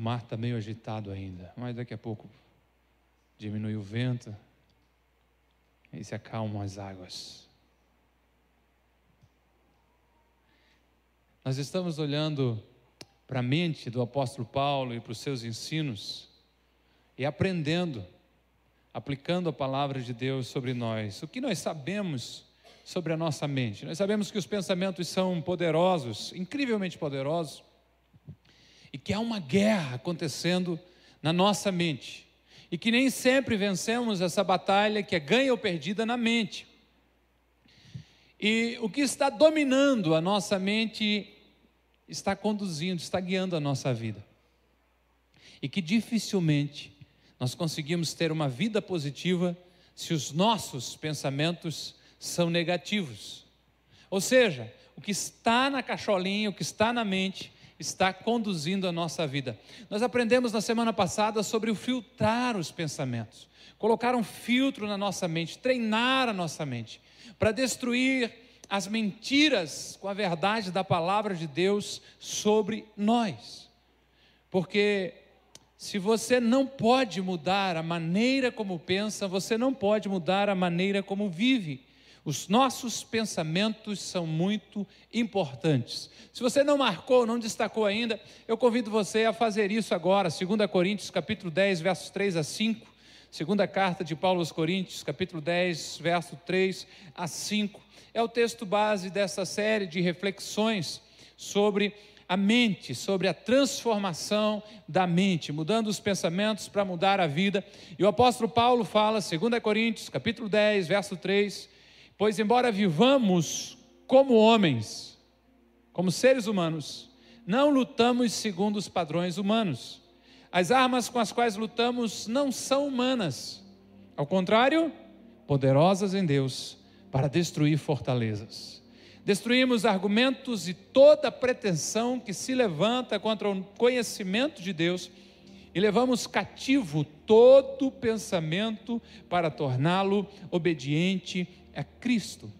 O mar está meio agitado ainda, mas daqui a pouco diminui o vento e se acalmam as águas. Nós estamos olhando para a mente do apóstolo Paulo e para os seus ensinos e aprendendo, aplicando a palavra de Deus sobre nós. O que nós sabemos sobre a nossa mente? Nós sabemos que os pensamentos são poderosos, incrivelmente poderosos, e que há uma guerra acontecendo na nossa mente, e que nem sempre vencemos essa batalha que é ganha ou perdida na mente. E o que está dominando a nossa mente está conduzindo, está guiando a nossa vida. E que dificilmente nós conseguimos ter uma vida positiva se os nossos pensamentos são negativos. Ou seja, o que está na cacholinha, o que está na mente, está conduzindo a nossa vida. Nós aprendemos na semana passada sobre o filtrar os pensamentos, colocar um filtro na nossa mente, treinar a nossa mente para destruir as mentiras com a verdade da palavra de Deus sobre nós. Porque se você não pode mudar a maneira como pensa, você não pode mudar a maneira como vive. Os nossos pensamentos são muito importantes. Se você não marcou, não destacou ainda, eu convido você a fazer isso agora. 2 Coríntios, capítulo 10, versos 3 a 5. Segunda carta de Paulo aos Coríntios, capítulo 10, verso 3 a 5. É o texto base dessa série de reflexões sobre a mente, sobre a transformação da mente, mudando os pensamentos para mudar a vida. E o apóstolo Paulo fala, 2 Coríntios, capítulo 10, verso 3, pois embora vivamos como homens, como seres humanos, não lutamos segundo os padrões humanos. As armas com as quais lutamos não são humanas, ao contrário, poderosas em Deus para destruir fortalezas. Destruímos argumentos e toda pretensão que se levanta contra o conhecimento de Deus e levamos cativo todo pensamento para torná-lo obediente a Cristo.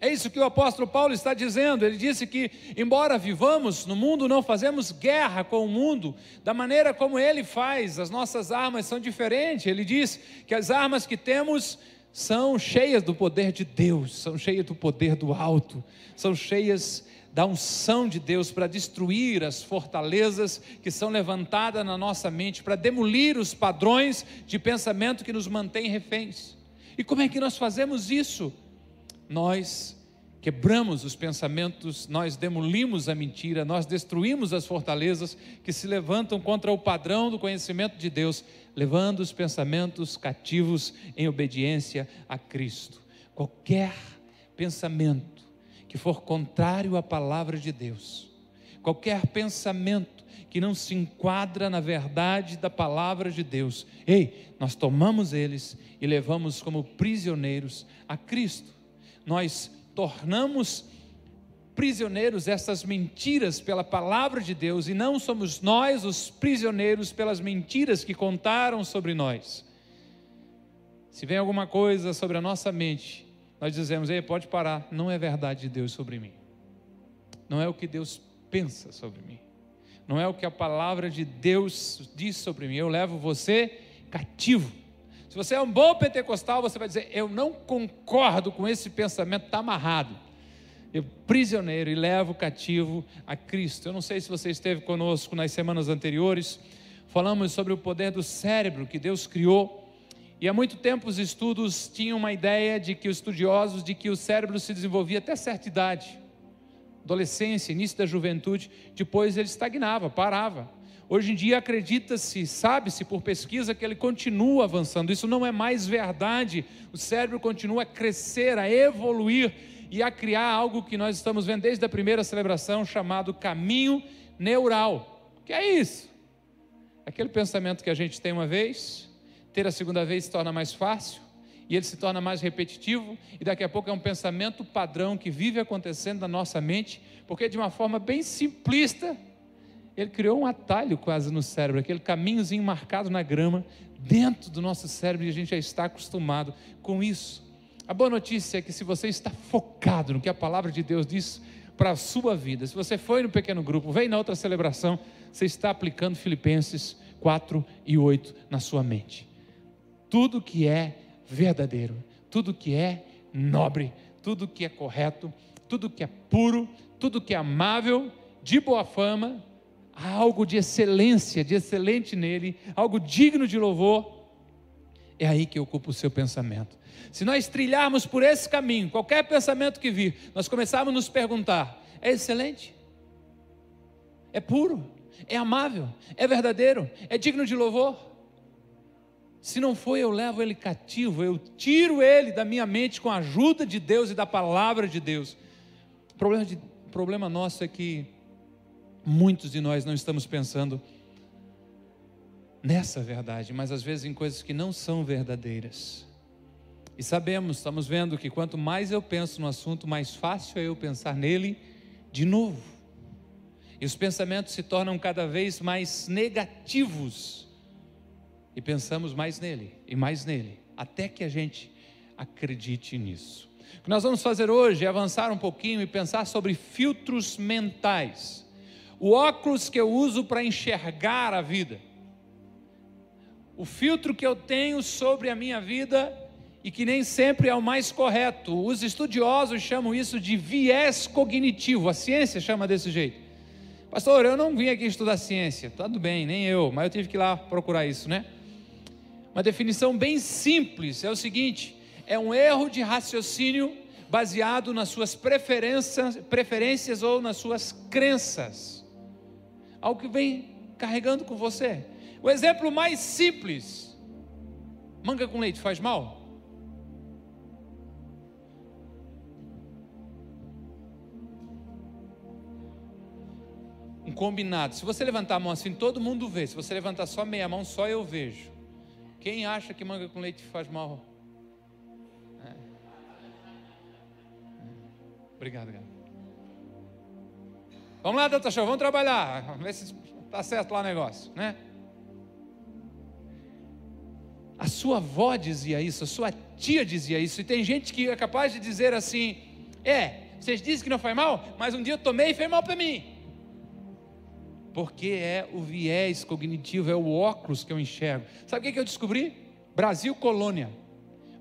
É isso que o apóstolo Paulo está dizendo. Ele disse que, embora vivamos no mundo, não fazemos guerra com o mundo da maneira como ele faz, as nossas armas são diferentes. Ele diz que as armas que temos são cheias do poder de Deus, são cheias do poder do alto, são cheias da unção de Deus para destruir as fortalezas que são levantadas na nossa mente, para demolir os padrões de pensamento que nos mantêm reféns. E como é que nós fazemos isso? Nós quebramos os pensamentos, nós demolimos a mentira, nós destruímos as fortalezas que se levantam contra o padrão do conhecimento de Deus, levando os pensamentos cativos em obediência a Cristo. Qualquer pensamento que for contrário à palavra de Deus, qualquer pensamento que não se enquadra na verdade da palavra de Deus, ei, nós tomamos eles e levamos como prisioneiros a Cristo. Nós tornamos prisioneiros essas mentiras pela palavra de Deus e não somos nós os prisioneiros pelas mentiras que contaram sobre nós. Se vem alguma coisa sobre a nossa mente, nós dizemos: Ei, pode parar, não é verdade de Deus sobre mim. Não é o que Deus pensa sobre mim. Não é o que a palavra de Deus diz sobre mim. Eu levo você cativo se você é um bom pentecostal, você vai dizer: Eu não concordo com esse pensamento, está amarrado. Eu prisioneiro e levo cativo a Cristo. Eu não sei se você esteve conosco nas semanas anteriores, falamos sobre o poder do cérebro que Deus criou. E há muito tempo os estudos tinham uma ideia de que os estudiosos de que o cérebro se desenvolvia até certa idade, adolescência, início da juventude, depois ele estagnava, parava. Hoje em dia acredita-se, sabe-se por pesquisa que ele continua avançando. Isso não é mais verdade. O cérebro continua a crescer, a evoluir e a criar algo que nós estamos vendo desde a primeira celebração, chamado caminho neural. Que é isso? Aquele pensamento que a gente tem uma vez, ter a segunda vez se torna mais fácil, e ele se torna mais repetitivo, e daqui a pouco é um pensamento padrão que vive acontecendo na nossa mente, porque de uma forma bem simplista, ele criou um atalho quase no cérebro, aquele caminhozinho marcado na grama, dentro do nosso cérebro, e a gente já está acostumado com isso. A boa notícia é que se você está focado no que a palavra de Deus diz para a sua vida. Se você foi no pequeno grupo, vem na outra celebração, você está aplicando Filipenses 4 e 8 na sua mente. Tudo que é verdadeiro, tudo que é nobre, tudo que é correto, tudo que é puro, tudo que é amável, de boa fama, há algo de excelência, de excelente nele, algo digno de louvor. É aí que ocupa o seu pensamento. Se nós trilharmos por esse caminho, qualquer pensamento que vir, nós começarmos a nos perguntar: é excelente? É puro? É amável? É verdadeiro? É digno de louvor? Se não for, eu levo ele cativo, eu tiro ele da minha mente com a ajuda de Deus e da palavra de Deus. O problema, de, problema nosso é que muitos de nós não estamos pensando nessa verdade, mas às vezes em coisas que não são verdadeiras. E sabemos, estamos vendo que quanto mais eu penso no assunto, mais fácil é eu pensar nele de novo. E os pensamentos se tornam cada vez mais negativos e pensamos mais nele e mais nele, até que a gente acredite nisso. O que nós vamos fazer hoje é avançar um pouquinho e pensar sobre filtros mentais. O óculos que eu uso para enxergar a vida. O filtro que eu tenho sobre a minha vida e que nem sempre é o mais correto. Os estudiosos chamam isso de viés cognitivo, a ciência chama desse jeito. Pastor, eu não vim aqui estudar ciência, tudo bem, nem eu, mas eu tive que ir lá procurar isso, né? Uma definição bem simples é o seguinte: é um erro de raciocínio baseado nas suas preferências, preferências ou nas suas crenças. Algo que vem carregando com você. O exemplo mais simples: manga com leite faz mal? Um combinado. Se você levantar a mão assim, todo mundo vê. Se você levantar só meia mão, só eu vejo. Quem acha que manga com leite faz mal? É. Obrigado, cara. Vamos lá, doutor Show, vamos trabalhar. Vamos ver se está certo lá o negócio, né? A sua avó dizia isso, a sua tia dizia isso, e tem gente que é capaz de dizer assim: é, vocês dizem que não foi mal, mas um dia eu tomei e foi mal para mim porque é o viés cognitivo, é o óculos que eu enxergo. Sabe o que eu descobri? Brasil colônia,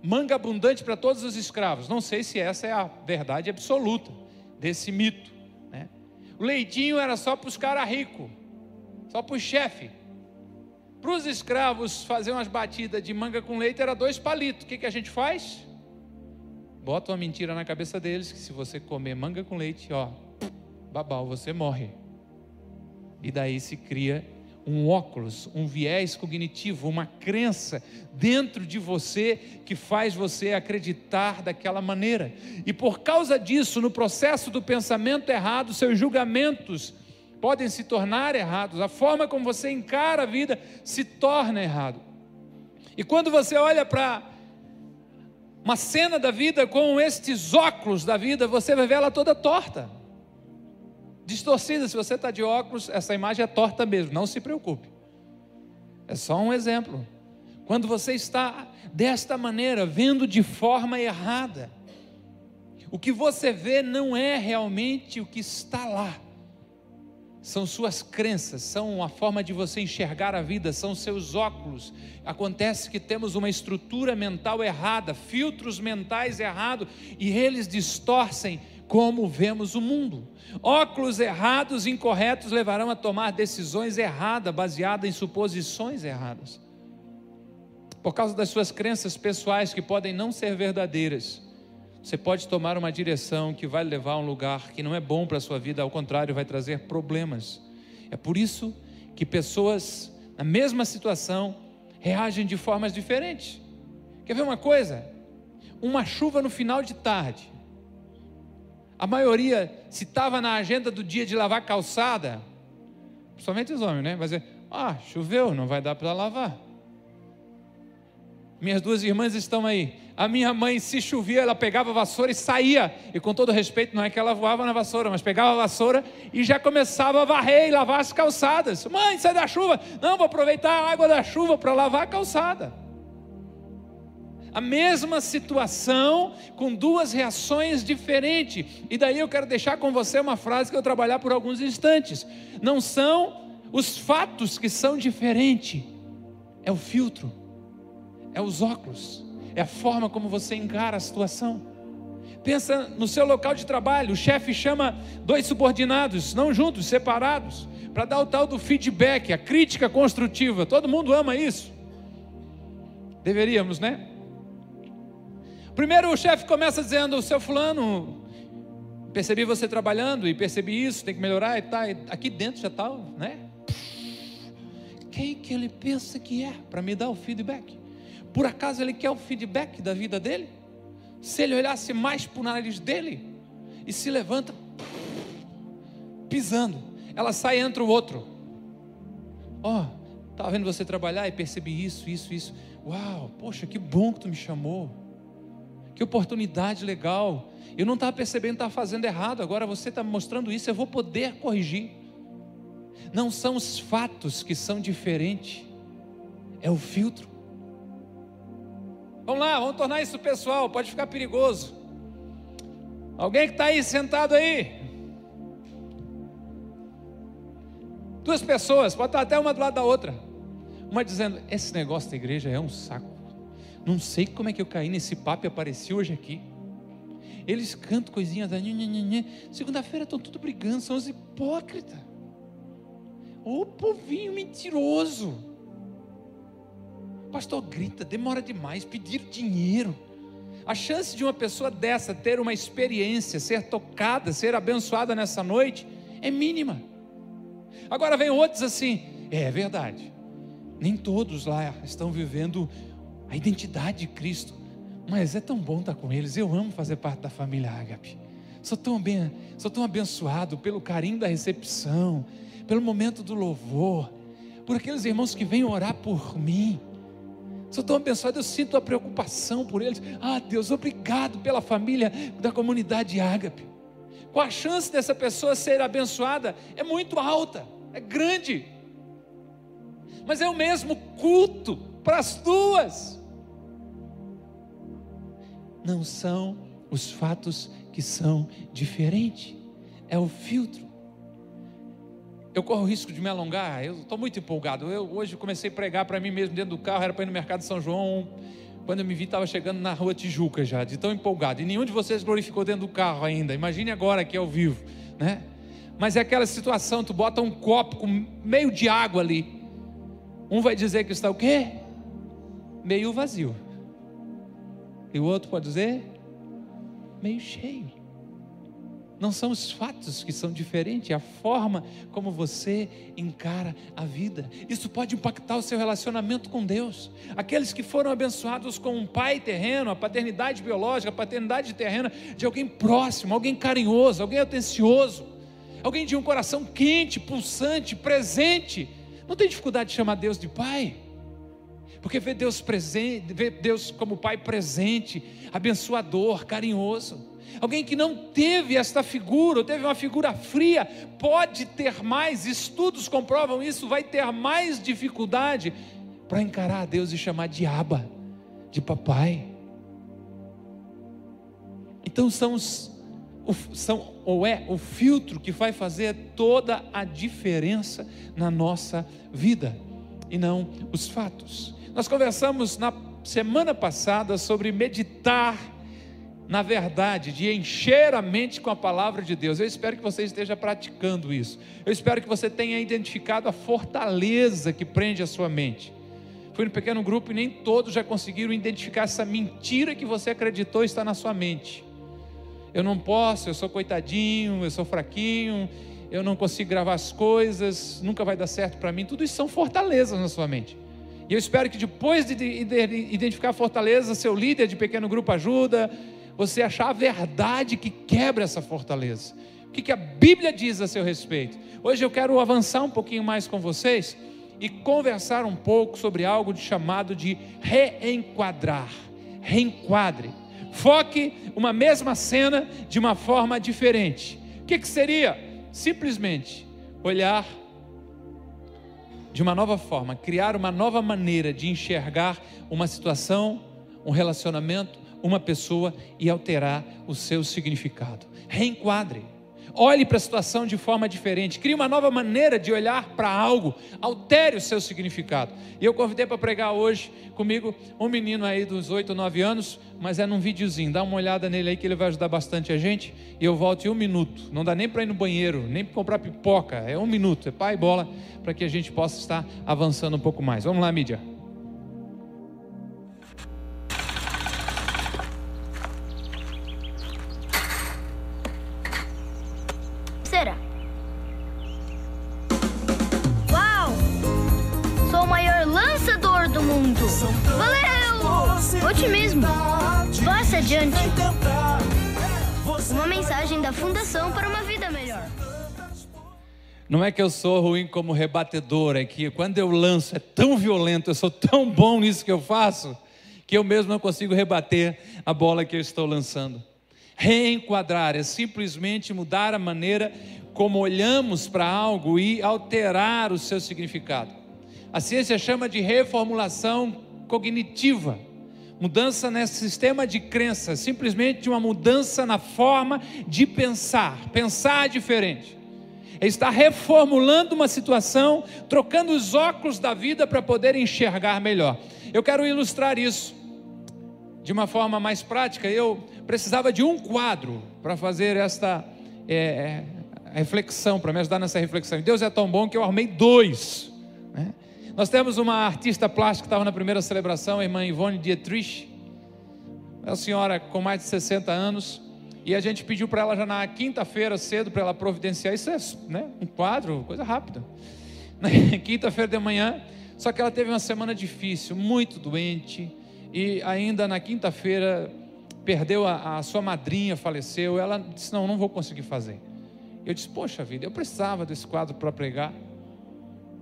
manga abundante para todos os escravos. Não sei se essa é a verdade absoluta desse mito. Né? O leitinho era só para os caras ricos, só para o chefe. Para os escravos fazer umas batidas de manga com leite era dois palitos. O que, que a gente faz? Bota uma mentira na cabeça deles que se você comer manga com leite, ó, babau, você morre. E daí se cria um óculos, um viés cognitivo, uma crença dentro de você que faz você acreditar daquela maneira. E por causa disso, no processo do pensamento errado, seus julgamentos podem se tornar errados, a forma como você encara a vida se torna errado. E quando você olha para uma cena da vida com estes óculos da vida, você vai ver ela toda torta distorcida. Se você está de óculos, essa imagem é torta mesmo, não se preocupe. É só um exemplo. Quando você está desta maneira, vendo de forma errada, o que você vê não é realmente o que está lá. São suas crenças, são a forma de você enxergar a vida, são seus óculos. Acontece que temos uma estrutura mental errada, filtros mentais errados, e eles distorcem como vemos o mundo. Óculos errados, incorretos, levarão a tomar decisões erradas, baseadas em suposições erradas. Por causa das suas crenças pessoais que podem não ser verdadeiras, você pode tomar uma direção que vai levar a um lugar que não é bom para a sua vida, ao contrário, vai trazer problemas. É por isso que pessoas na mesma situação reagem de formas diferentes. Quer ver uma coisa? Uma chuva no final de tarde a maioria, se estava na agenda do dia de lavar calçada, principalmente os homens, né? Vai dizer: ah, choveu, não vai dar para lavar. Minhas duas irmãs estão aí. A minha mãe, se chovia, ela pegava a vassoura e saía. E com todo respeito, não é que ela voava na vassoura, mas pegava a vassoura e já começava a varrer e lavar as calçadas. Mãe, sai da chuva. Não, vou aproveitar a água da chuva para lavar a calçada. A mesma situação com duas reações diferentes. E daí eu quero deixar com você uma frase que eu trabalhar por alguns instantes. Não são os fatos que são diferentes, é o filtro, é os óculos, é a forma como você encara a situação. Pensa no seu local de trabalho, o chefe chama dois subordinados, não juntos, separados, para dar o tal do feedback, a crítica construtiva. Todo mundo ama isso. Deveríamos, né? Primeiro o chefe começa dizendo: "Seu fulano, percebi você trabalhando e percebi isso, tem que melhorar e tá, aqui dentro já está, né? Quem que ele pensa que é para me dar o feedback? Por acaso ele quer o feedback da vida dele? Se ele olhasse mais para o nariz dele e se levanta, pisando, ela sai entre o outro. Ó, oh, estava vendo você trabalhar e percebi isso, isso, isso. Uau, poxa, que bom que tu me chamou. Que oportunidade legal. Eu não estava percebendo estava fazendo errado, agora você está me mostrando isso, eu vou poder corrigir. Não são os fatos que são diferentes, é o filtro. Vamos lá, vamos tornar isso pessoal, pode ficar perigoso. Alguém que está aí sentado aí? Duas pessoas, pode estar até uma do lado da outra. Uma dizendo: Esse negócio da igreja é um saco. Não sei como é que eu caí nesse papo e apareci hoje aqui. Eles cantam coisinhas da Segunda-feira estão tudo brigando, são os hipócritas. Ô povinho mentiroso. O pastor grita, demora demais, pedir dinheiro. A chance de uma pessoa dessa ter uma experiência, ser tocada, ser abençoada nessa noite é mínima. Agora vem outros assim, é, é verdade. Nem todos lá estão vivendo a identidade de Cristo, mas é tão bom estar com eles. Eu amo fazer parte da família Ágape. Sou tão bem, sou tão abençoado pelo carinho da recepção, pelo momento do louvor, por aqueles irmãos que vêm orar por mim. Sou tão abençoado, eu sinto a preocupação por eles. Ah, Deus, obrigado pela família da comunidade Ágape. Qual a chance dessa pessoa ser abençoada? É muito alta, é grande. Mas é o mesmo culto para as duas. Não são os fatos que são diferentes, é o filtro. Eu corro o risco de me alongar, eu estou muito empolgado. Eu hoje comecei a pregar para mim mesmo dentro do carro, era para ir no mercado de São João. Quando eu me vi, estava chegando na rua Tijuca já, de tão empolgado. E nenhum de vocês glorificou dentro do carro ainda. Imagine agora aqui ao vivo, né? Mas é aquela situação, tu bota um copo com meio de água ali. Um vai dizer que está o quê? Meio vazio. E o outro pode dizer meio cheio. Não são os fatos que são diferentes, é a forma como você encara a vida. Isso pode impactar o seu relacionamento com Deus. Aqueles que foram abençoados com um pai terreno, a paternidade biológica, a paternidade terrena de alguém próximo, alguém carinhoso, alguém atencioso, alguém de um coração quente, pulsante, presente. Não tem dificuldade de chamar Deus de pai. Porque vê Deus presente, vê Deus como pai presente, abençoador, carinhoso. Alguém que não teve esta figura, ou teve uma figura fria, pode ter mais, estudos comprovam isso, vai ter mais dificuldade para encarar a Deus e chamar de Aba, de papai. Então são são, ou é o filtro que vai fazer toda a diferença na nossa vida, e não os fatos. Nós conversamos na semana passada sobre meditar na verdade, de encher a mente com a palavra de Deus. Eu espero que você esteja praticando isso. Eu espero que você tenha identificado a fortaleza que prende a sua mente. Fui no pequeno grupo e nem todos já conseguiram identificar essa mentira que você acreditou está na sua mente. Eu não posso, eu sou coitadinho, eu sou fraquinho, eu não consigo gravar as coisas, nunca vai dar certo para mim. Tudo isso são fortalezas na sua mente. E eu espero que depois de identificar a fortaleza, seu líder de pequeno grupo ajuda, você achar a verdade que quebra essa fortaleza. O que, a Bíblia diz a seu respeito? Hoje eu quero avançar um pouquinho mais com vocês e conversar um pouco sobre algo chamado de reenquadrar. Reenquadre. Foque uma mesma cena de uma forma diferente. O que seria? Simplesmente olhar de uma nova forma, criar uma nova maneira de enxergar uma situação, um relacionamento, uma pessoa e alterar o seu significado. Reenquadre. Olhe para a situação de forma diferente, crie uma nova maneira de olhar para algo, altere o seu significado. E eu convidei para pregar hoje comigo um menino aí dos 8, 9 anos, mas é num videozinho, dá uma olhada nele aí que ele vai ajudar bastante a gente. E eu volto em um minuto, não dá nem para ir no banheiro, nem para comprar pipoca, é um minuto, é pai e bola, para que a gente possa estar avançando um pouco mais. Vamos lá, mídia. Mensagem da Fundação para uma Vida Melhor. Não é que eu sou ruim como rebatedor, é que quando eu lanço é tão violento, eu sou tão bom nisso que eu faço, que eu mesmo não consigo rebater a bola que eu estou lançando. Reenquadrar é simplesmente mudar a maneira como olhamos para algo e alterar o seu significado. A ciência chama de reformulação cognitiva mudança nesse sistema de crença, simplesmente uma mudança na forma de pensar, pensar diferente. É estar reformulando uma situação, trocando os óculos da vida para poder enxergar melhor. Eu quero ilustrar isso de uma forma mais prática. Eu precisava de um quadro para fazer esta é, reflexão, para me ajudar nessa reflexão. Deus é tão bom que eu arrumei dois. Né? Nós temos uma artista plástica que estava na primeira celebração, a irmã Ivone Dietrich. É uma senhora com mais de 60 anos. E a gente pediu para ela já na quinta-feira cedo para ela providenciar. Isso é né, um quadro, coisa rápida. Na quinta-feira de manhã. Só que ela teve uma semana difícil, muito doente. E ainda na quinta-feira perdeu a, a, sua madrinha, faleceu. Ela disse: Não, não vou conseguir fazer. Eu disse: Poxa vida, eu precisava desse quadro para pregar.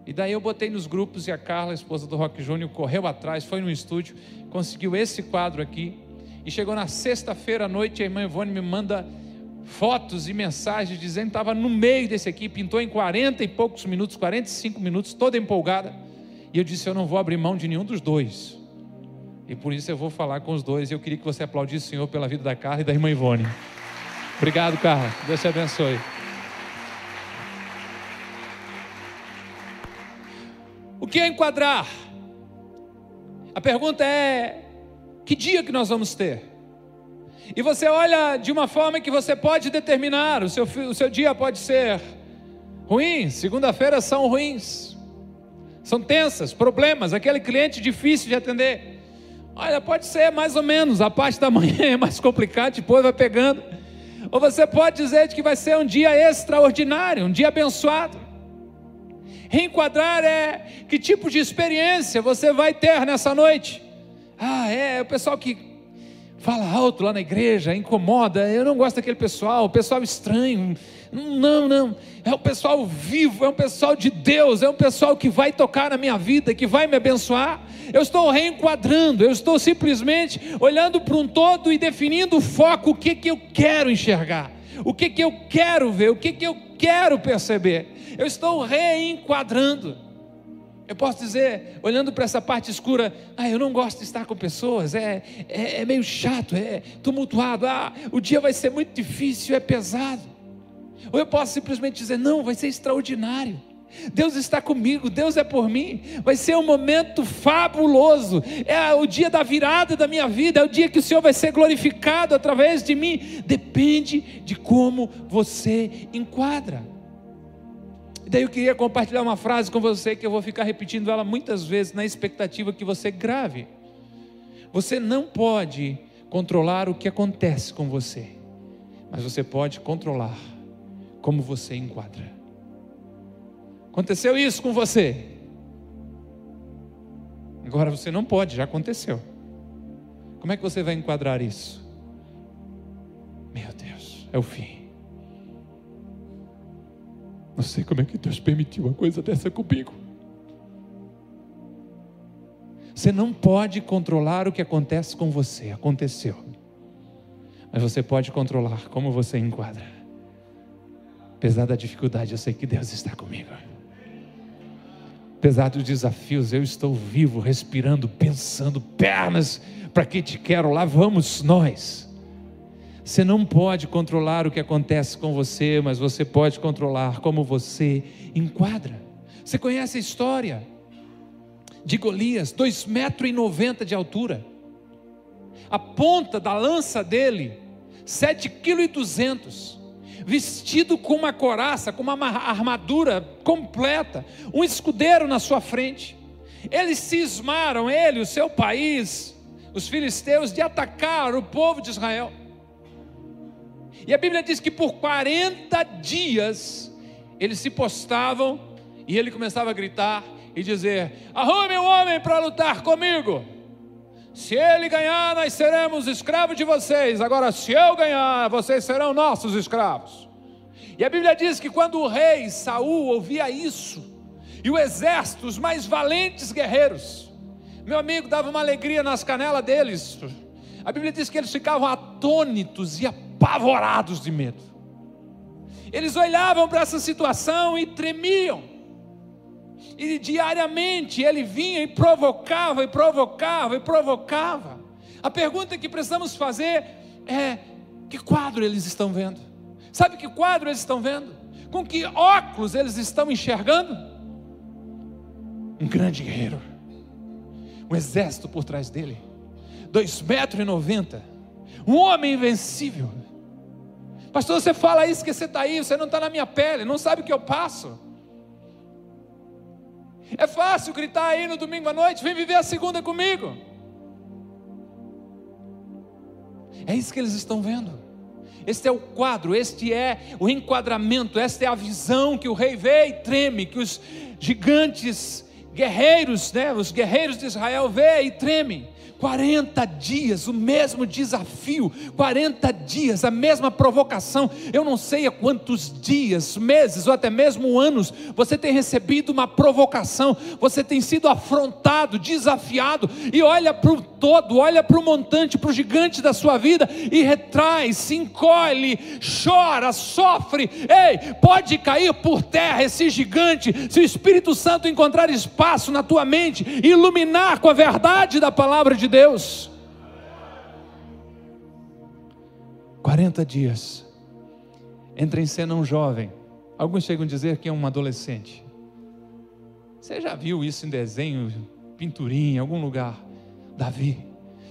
E daí eu botei nos grupos e a Carla, a esposa do Rock Júnior, correu atrás, foi no estúdio, conseguiu esse quadro aqui. E chegou na sexta-feira à noite, a irmã Ivone me manda fotos e mensagens dizendo que estava no meio desse aqui, pintou em 40 e poucos minutos, 45 minutos, toda empolgada. E eu disse: Eu não vou abrir mão de nenhum dos dois. E por isso eu vou falar com os dois. E eu queria que você aplaudisse o Senhor pela vida da Carla e da irmã Ivone. Obrigado, Carla. Deus te abençoe. O que é enquadrar? A pergunta é: que dia que nós vamos ter? E você olha de uma forma que você pode determinar, o seu, o seu dia pode ser ruim, segunda-feira são ruins, são tensas, problemas, aquele cliente difícil de atender. Olha, pode ser mais ou menos, a parte da manhã é mais complicada, depois vai pegando. Ou você pode dizer que vai ser um dia extraordinário, um dia abençoado. Reenquadrar é que tipo de experiência você vai ter nessa noite. Ah, é, o pessoal que fala alto lá na igreja, incomoda. Eu não gosto daquele pessoal, o pessoal estranho. Não, não. É um pessoal vivo, é um pessoal de Deus, é um pessoal que vai tocar na minha vida, que vai me abençoar. Eu estou reenquadrando, eu estou simplesmente olhando para um todo e definindo o foco, o que, que eu quero enxergar, o que, que eu quero ver, o que, que eu quero perceber eu estou reenquadrando. Eu posso dizer, olhando para essa parte escura, ah, eu não gosto de estar com pessoas, é, é, é meio chato, é tumultuado, ah, o dia vai ser muito difícil, é pesado. Ou eu posso simplesmente dizer, não, vai ser extraordinário. Deus está comigo, Deus é por mim. Vai ser um momento fabuloso. É o dia da virada da minha vida, é o dia que o Senhor vai ser glorificado através de mim. Depende de como você enquadra. Daí eu queria compartilhar uma frase com você que eu vou ficar repetindo ela muitas vezes na expectativa que você grave. Você não pode controlar o que acontece com você, mas você pode controlar como você enquadra. Aconteceu isso com você. Agora você não pode, já aconteceu. Como é que você vai enquadrar isso? Meu Deus, é o fim. Não sei como é que Deus permitiu uma coisa dessa comigo. Você não pode controlar o que acontece com você, aconteceu. Mas você pode controlar como você enquadra. Apesar da dificuldade, eu sei que Deus está comigo. Apesar dos desafios, eu estou vivo, respirando, pensando, pernas, para que te quero? Lá vamos nós. Você não pode controlar o que acontece com você, mas você pode controlar como você enquadra. Você conhece a história de Golias, 2,90 metros de altura. A ponta da lança dele, 7,2 kg vestido com uma coraça, com uma armadura completa, um escudeiro na sua frente. Eles cismaram, ele, o seu país, os filisteus, de atacar o povo de Israel. E a Bíblia diz que por 40 dias eles se postavam e ele começava a gritar e dizer: Arrume um homem para lutar comigo. Se ele ganhar, nós seremos escravos de vocês. Agora, se eu ganhar, vocês serão nossos escravos. E a Bíblia diz que quando o rei Saul ouvia isso, e o exército, os mais valentes guerreiros, meu amigo, dava uma alegria nas canelas deles. A Bíblia diz que eles ficavam atônitos e apavorados de medo. Eles olhavam para essa situação e tremiam. E diariamente ele vinha e provocava, e provocava, e provocava. A pergunta que precisamos fazer é: que quadro eles estão vendo? Sabe que quadro eles estão vendo? Com que óculos eles estão enxergando? Um grande guerreiro, um exército por trás dele, dois metros e noventa, um homem invencível. Pastor, você fala isso que você está aí, você não está na minha pele, não sabe o que eu passo. É fácil gritar aí no domingo à noite: vem viver a segunda comigo. É isso que eles estão vendo. Este é o quadro, este é o enquadramento, esta é a visão que o rei vê e treme, que os gigantes guerreiros, né, os guerreiros de Israel vê e tremem. 40 dias, o mesmo desafio, 40 dias, a mesma provocação. Eu não sei há quantos dias, meses ou até mesmo anos você tem recebido uma provocação, você tem sido afrontado, desafiado, e olha para o todo, olha para o montante, para o gigante da sua vida e retrai, se encolhe, chora, sofre. Ei, pode cair por terra esse gigante, se o Espírito Santo encontrar espaço na tua mente, iluminar com a verdade da palavra de de Deus. 40 dias. Entra em cena um jovem. Alguns chegam a dizer que é um adolescente. Você já viu isso em desenho, pinturinha, em algum lugar? Davi.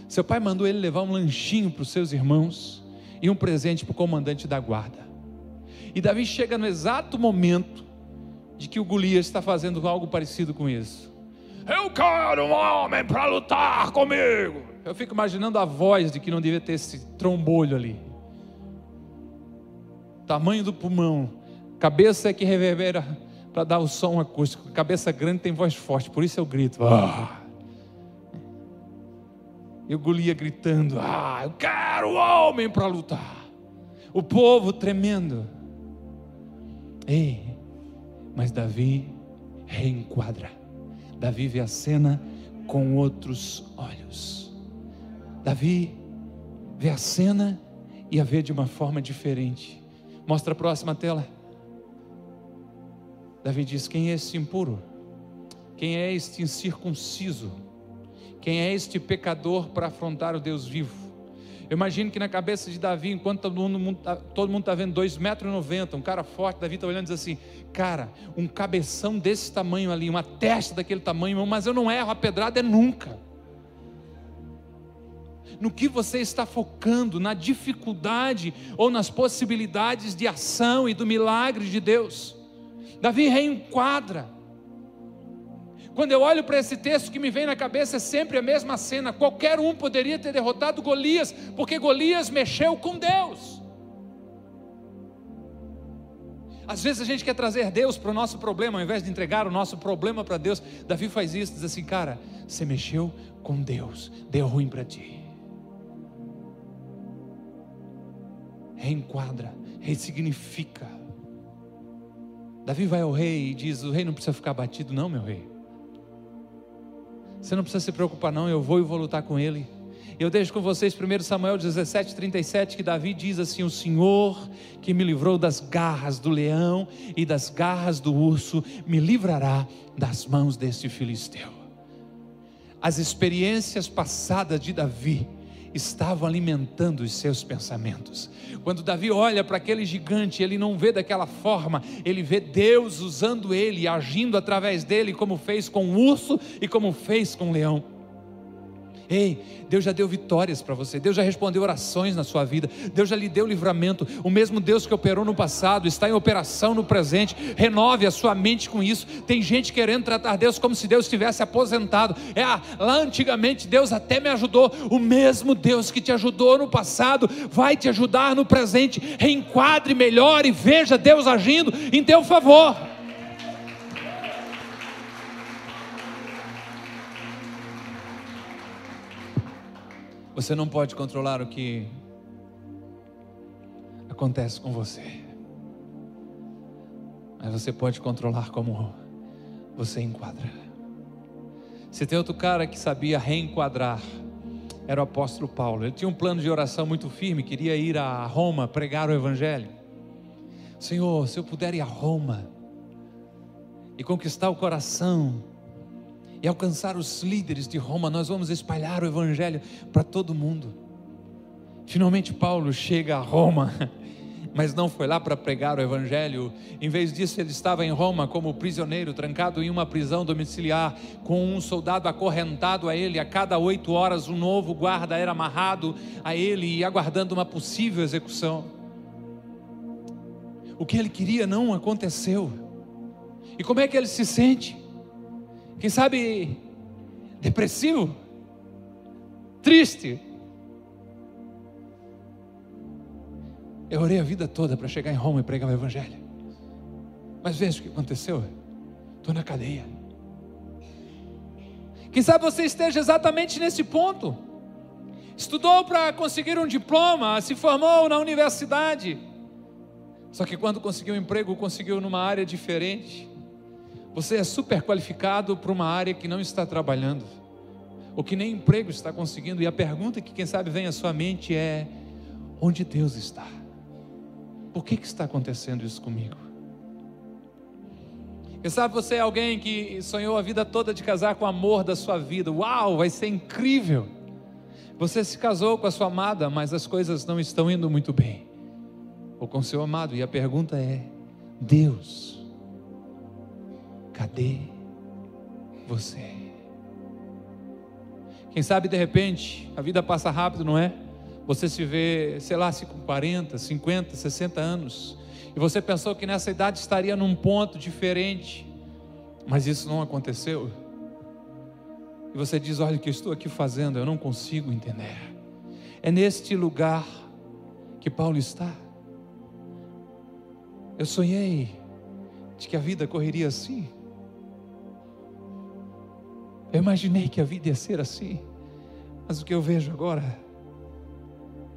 Seu pai mandou ele levar um lanchinho para os seus irmãos e um presente para o comandante da guarda. E Davi chega no exato momento de que o Golias está fazendo algo parecido com isso. Eu quero um homem para lutar comigo. Eu fico imaginando a voz de que não devia ter esse trombolho ali. Tamanho do pulmão, cabeça é que reverbera para dar o som acústico. Cabeça grande tem voz forte, por isso eu grito. Ah. Eu Golia gritando: Ah, eu quero um homem para lutar. O povo tremendo. Ei, mas Davi reenquadra. Davi vê a cena com outros olhos. Davi vê a cena e a vê de uma forma diferente. Mostra a próxima tela. Davi diz: Quem é este impuro? Quem é este incircunciso? Quem é este pecador para afrontar o Deus vivo? Eu imagino que na cabeça de Davi, enquanto todo mundo está todo mundo tá vendo 2,90 metros, um cara forte, Davi está olhando e diz assim: Cara, um cabeção desse tamanho ali, uma testa daquele tamanho, mas eu não erro, a pedrada é nunca. No que você está focando, na dificuldade ou nas possibilidades de ação e do milagre de Deus. Davi reenquadra. Quando eu olho para esse texto, que me vem na cabeça é sempre a mesma cena. Qualquer um poderia ter derrotado Golias, porque Golias mexeu com Deus. Às vezes a gente quer trazer Deus para o nosso problema, ao invés de entregar o nosso problema para Deus. Davi faz isso, diz assim: Cara, você mexeu com Deus, deu ruim para ti. Reenquadra, ressignifica. Davi vai ao rei e diz: O rei não precisa ficar batido, não, meu rei. Você não precisa se preocupar, não. Eu vou e vou lutar com ele. Eu deixo com vocês 1 Samuel 17, 37, que Davi diz assim: O Senhor que me livrou das garras do leão e das garras do urso, me livrará das mãos deste filisteu. As experiências passadas de Davi estavam alimentando os seus pensamentos. Quando Davi olha para aquele gigante, ele não vê daquela forma, ele vê Deus usando ele, agindo através dele, como fez com o urso e como fez com o leão. Ei, Deus já deu vitórias para você, Deus já respondeu orações na sua vida, Deus já lhe deu livramento. O mesmo Deus que operou no passado está em operação no presente. Renove a sua mente com isso. Tem gente querendo tratar Deus como se Deus estivesse aposentado. É, ah, lá antigamente Deus até me ajudou. O mesmo Deus que te ajudou no passado vai te ajudar no presente. Reenquadre melhor e veja Deus agindo em teu favor. Você não pode controlar o que acontece com você. Mas você pode controlar como você enquadra. Se tem outro cara que sabia reenquadrar, era o apóstolo Paulo. Ele tinha um plano de oração muito firme, queria ir a Roma pregar o evangelho. Senhor, se eu puder ir a Roma e conquistar o coração e alcançar os líderes de Roma, nós vamos espalhar o Evangelho para todo mundo. Finalmente, Paulo chega a Roma, mas não foi lá para pregar o Evangelho. Em vez disso, ele estava em Roma como prisioneiro, trancado em uma prisão domiciliar, com um soldado acorrentado a ele. A cada oito horas, um novo guarda era amarrado a ele e aguardando uma possível execução. O que ele queria não aconteceu. E como é que ele se sente? Quem sabe depressivo, triste. Eu orei a vida toda para chegar em Roma e pregar o Evangelho. Mas veja o que aconteceu. Estou na cadeia. Quem sabe você esteja exatamente nesse ponto. Estudou para conseguir um diploma, se formou na universidade. Só que quando conseguiu um emprego, conseguiu numa área diferente. Você é super qualificado para uma área que não está trabalhando, ou que nem emprego está conseguindo, e a pergunta que quem sabe vem à sua mente é: onde Deus está? Por que, que está acontecendo isso comigo? Quem sabe você é alguém que sonhou a vida toda de casar com o amor da sua vida, uau, vai ser incrível. Você se casou com a sua amada, mas as coisas não estão indo muito bem, ou com seu amado, e a pergunta é: Deus, Cadê você? Quem sabe de repente a vida passa rápido, não é? Você se vê, sei lá, com 40, 50, 60 anos, e você pensou que nessa idade estaria num ponto diferente, mas isso não aconteceu. E você diz: Olha o que eu estou aqui fazendo, eu não consigo entender. É neste lugar que Paulo está. Eu sonhei de que a vida correria assim. Eu imaginei que a vida ia ser assim, mas o que eu vejo agora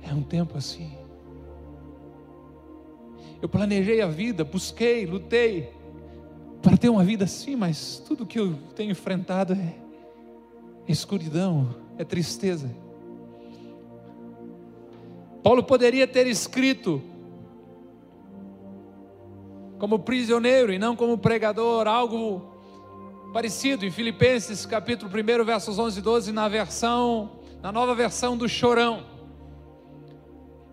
é um tempo assim. Eu planejei a vida, busquei, lutei para ter uma vida assim, mas tudo que eu tenho enfrentado é escuridão, é tristeza. Paulo poderia ter escrito como prisioneiro e não como pregador, algo parecido em Filipenses capítulo 1, versos 11 e 12, na versão, na nova versão do chorão.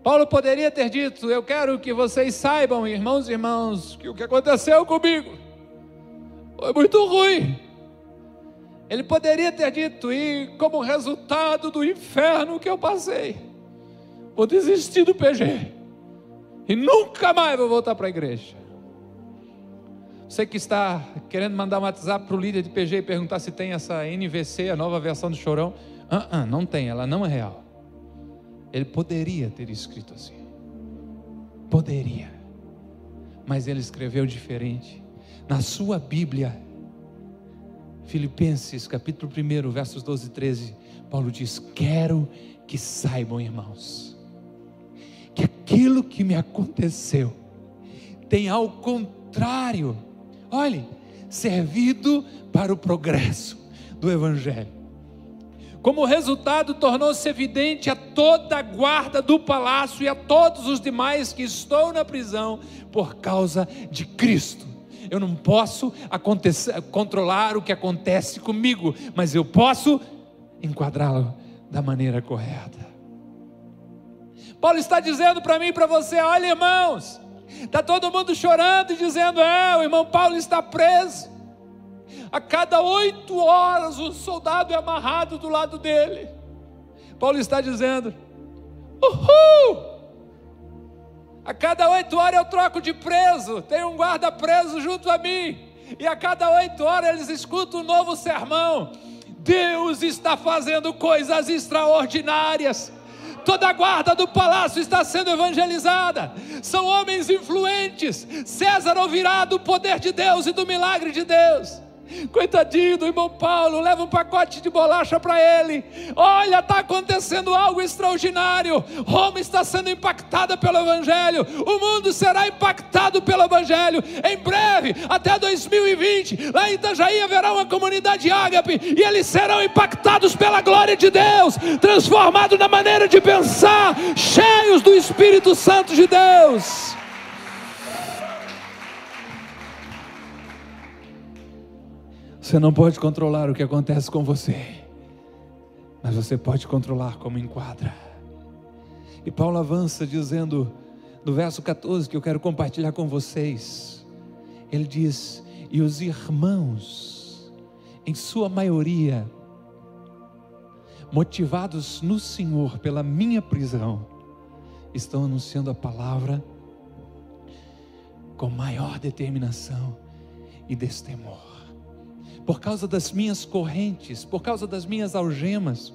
Paulo poderia ter dito: Eu quero que vocês saibam, irmãos e irmãos, que o que aconteceu comigo foi muito ruim. Ele poderia ter dito: E como resultado do inferno que eu passei, vou desistir do PG e nunca mais vou voltar para a igreja. Você que está querendo mandar um WhatsApp para o líder de PG e perguntar se tem essa NVC, a nova versão do chorão. Uh, uh não tem, ela não é real. Ele poderia ter escrito assim. Poderia. Mas ele escreveu diferente. Na sua Bíblia, Filipenses capítulo 1, versos 12 e 13, Paulo diz: Quero que saibam, irmãos, que aquilo que me aconteceu tem ao contrário Olhe, servido para o progresso do Evangelho. Como resultado, tornou-se evidente a toda a guarda do palácio e a todos os demais que estão na prisão por causa de Cristo. Eu não posso controlar o que acontece comigo, mas eu posso enquadrá-lo da maneira correta. Paulo está dizendo para mim e para você: olha, irmãos, está todo mundo chorando e dizendo: é, o irmão Paulo está preso. A cada oito horas um soldado é amarrado do lado dele. Paulo está dizendo: uhul! A cada oito horas eu troco de preso, tem um guarda preso junto a mim. E a cada oito horas eles escutam um novo sermão. Deus está fazendo coisas extraordinárias. Toda a guarda do palácio está sendo evangelizada. São homens influentes. César ouvirá do poder de Deus e do milagre de Deus. Coitadinho do irmão Paulo, leva um pacote de bolacha para ele. Olha, está acontecendo algo extraordinário. Roma está sendo impactada pelo Evangelho. O mundo será impactado pelo Evangelho. Em breve, até 2020, lá em Itajaí haverá uma comunidade ágape e eles serão impactados pela glória de Deus, transformados na maneira de pensar, cheios do Espírito Santo de Deus. Você não pode controlar o que acontece com você, mas você pode controlar como enquadra. E Paulo avança dizendo, no verso 14, que eu quero compartilhar com vocês, ele diz: E os irmãos, em sua maioria, motivados no Senhor pela minha prisão, estão anunciando a palavra com maior determinação e destemor por causa das minhas correntes, por causa das minhas algemas.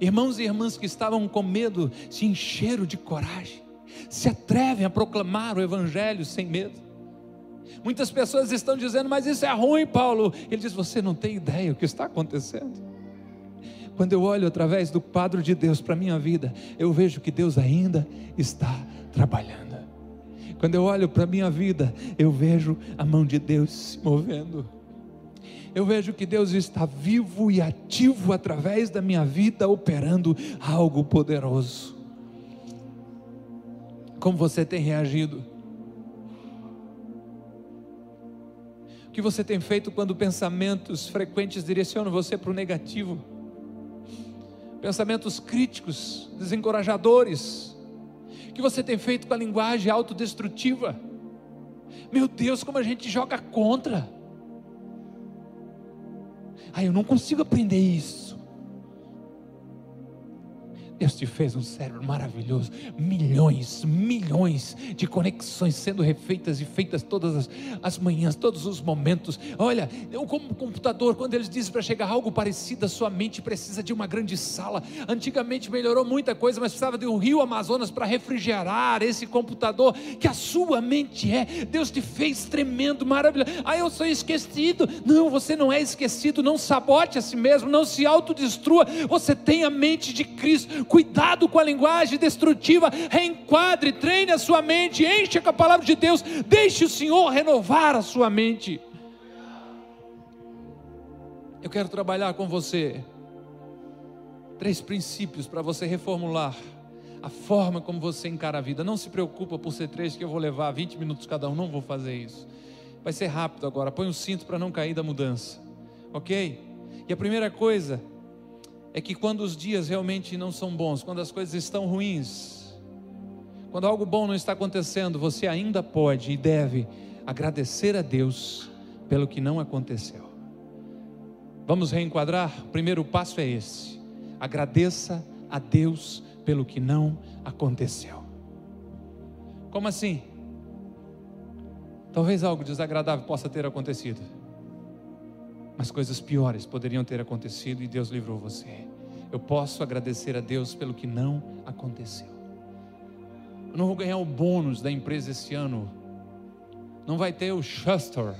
Irmãos e irmãs que estavam com medo se encheram de coragem, se atrevem a proclamar o Evangelho sem medo. Muitas pessoas estão dizendo, mas isso é ruim, Paulo. Ele diz: Você não tem ideia o que está acontecendo. Quando eu olho através do quadro de Deus para a minha vida, eu vejo que Deus ainda está trabalhando. Quando eu olho para a minha vida, eu vejo a mão de Deus se movendo eu vejo que Deus está vivo e ativo através da minha vida, operando algo poderoso. Como você tem reagido? O que você tem feito quando pensamentos frequentes direcionam você para o negativo? Pensamentos críticos, desencorajadores. O que você tem feito com a linguagem autodestrutiva? Meu Deus, como a gente joga contra. Ah, eu não consigo aprender isso. Deus te fez um cérebro maravilhoso, milhões, milhões de conexões sendo refeitas e feitas todas as, as manhãs, todos os momentos. Olha, eu como computador, quando eles dizem para chegar algo parecido, a sua mente precisa de uma grande sala. Antigamente melhorou muita coisa, mas precisava de um rio Amazonas para refrigerar esse computador que a sua mente é. Deus te fez tremendo, maravilhoso. Ah, eu sou esquecido. Não, você não é esquecido. Não sabote a si mesmo, não se autodestrua. Você tem a mente de Cristo cuidado com a linguagem destrutiva, reenquadre, treine a sua mente, encha com a palavra de Deus, deixe o Senhor renovar a sua mente. Eu quero trabalhar com você três princípios para você reformular a forma como você encara a vida. Não se preocupa por ser três que eu vou levar 20 minutos cada um, não vou fazer isso. Vai ser rápido agora. Põe o cinto para não cair da mudança. OK? E a primeira coisa é que quando os dias realmente não são bons, quando as coisas estão ruins, quando algo bom não está acontecendo, você ainda pode e deve agradecer a Deus pelo que não aconteceu. Vamos reenquadrar? O primeiro passo é esse: agradeça a Deus pelo que não aconteceu. Como assim? Talvez algo desagradável possa ter acontecido mas coisas piores poderiam ter acontecido e Deus livrou você. Eu posso agradecer a Deus pelo que não aconteceu. Eu não vou ganhar o bônus da empresa esse ano. Não vai ter o Shuster,